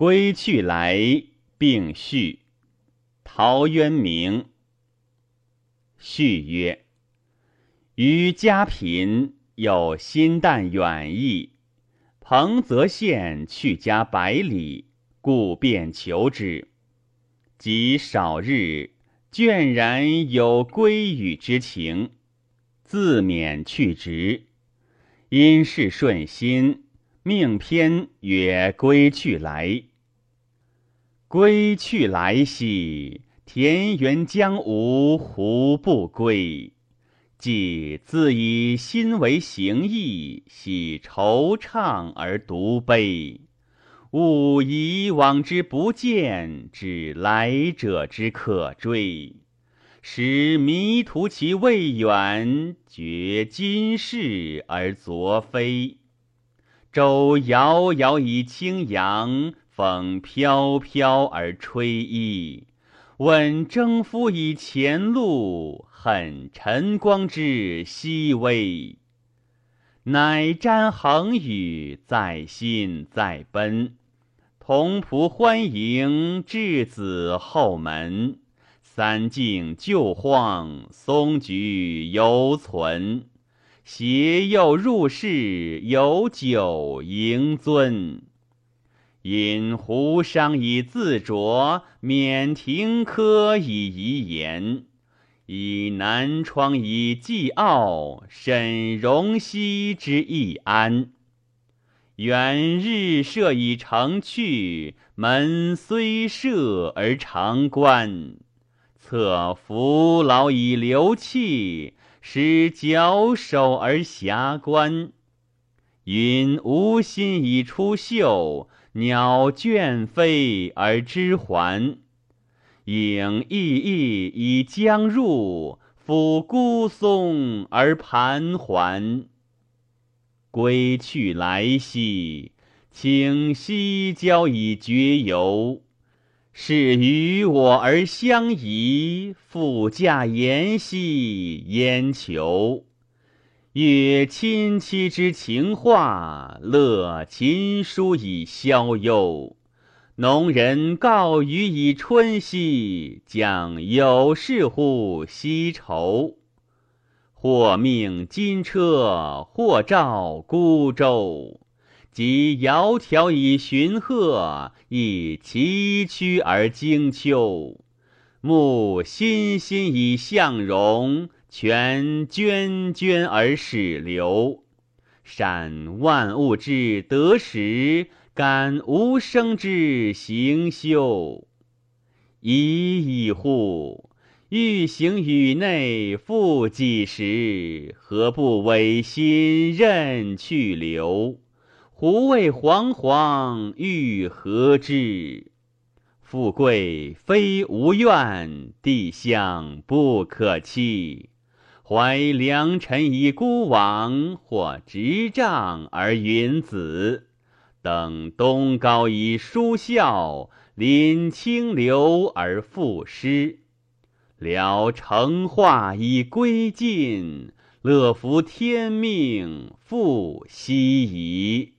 归去来，并序。陶渊明。序曰：余家贫，有心旦远逸，彭泽县去家百里，故便求之。及少日，倦然有归语之情，自免去职。因事顺心，命篇曰：“归去来。”归去来兮，田园将芜胡不归？既自以心为形役，喜惆怅而独悲。吾以往之不谏，指来者之可追。使迷途其未远，觉今是而昨非。舟遥遥以轻扬。风飘飘而吹衣，问征夫以前路，恨晨光之熹微。乃瞻衡宇，在心在奔。同仆欢迎，稚子后门。三径旧荒，松菊犹存。携幼入室，有酒迎樽。因胡商以自酌，免庭科以遗言。以南窗以寄傲，审容膝之易安。远日射以成趣，门虽设而常关。侧扶老以流气，使矫首而遐观。云无心以出岫。鸟倦飞而知还，影翳翳以将入，抚孤松而盘桓。归去来兮，请西郊以绝游。是与我而相宜，复驾言兮焉求？阅亲戚之情话，乐琴书以消忧。农人告余以春兮，将有事乎西畴。或命金车，或召孤舟。及窈窕以寻壑，亦崎岖而经丘。目欣欣以向荣。泉涓涓而始流，善万物之得时，感无生之行休。已矣乎！欲行宇内，复几时？何不违心任去留？胡为惶惶，欲何之？富贵非吾愿，地相不可欺。怀良辰以孤往，或执杖而云子。等东皋以书啸，临清流而赋诗。聊乘化以归尽，乐服天命复奚疑？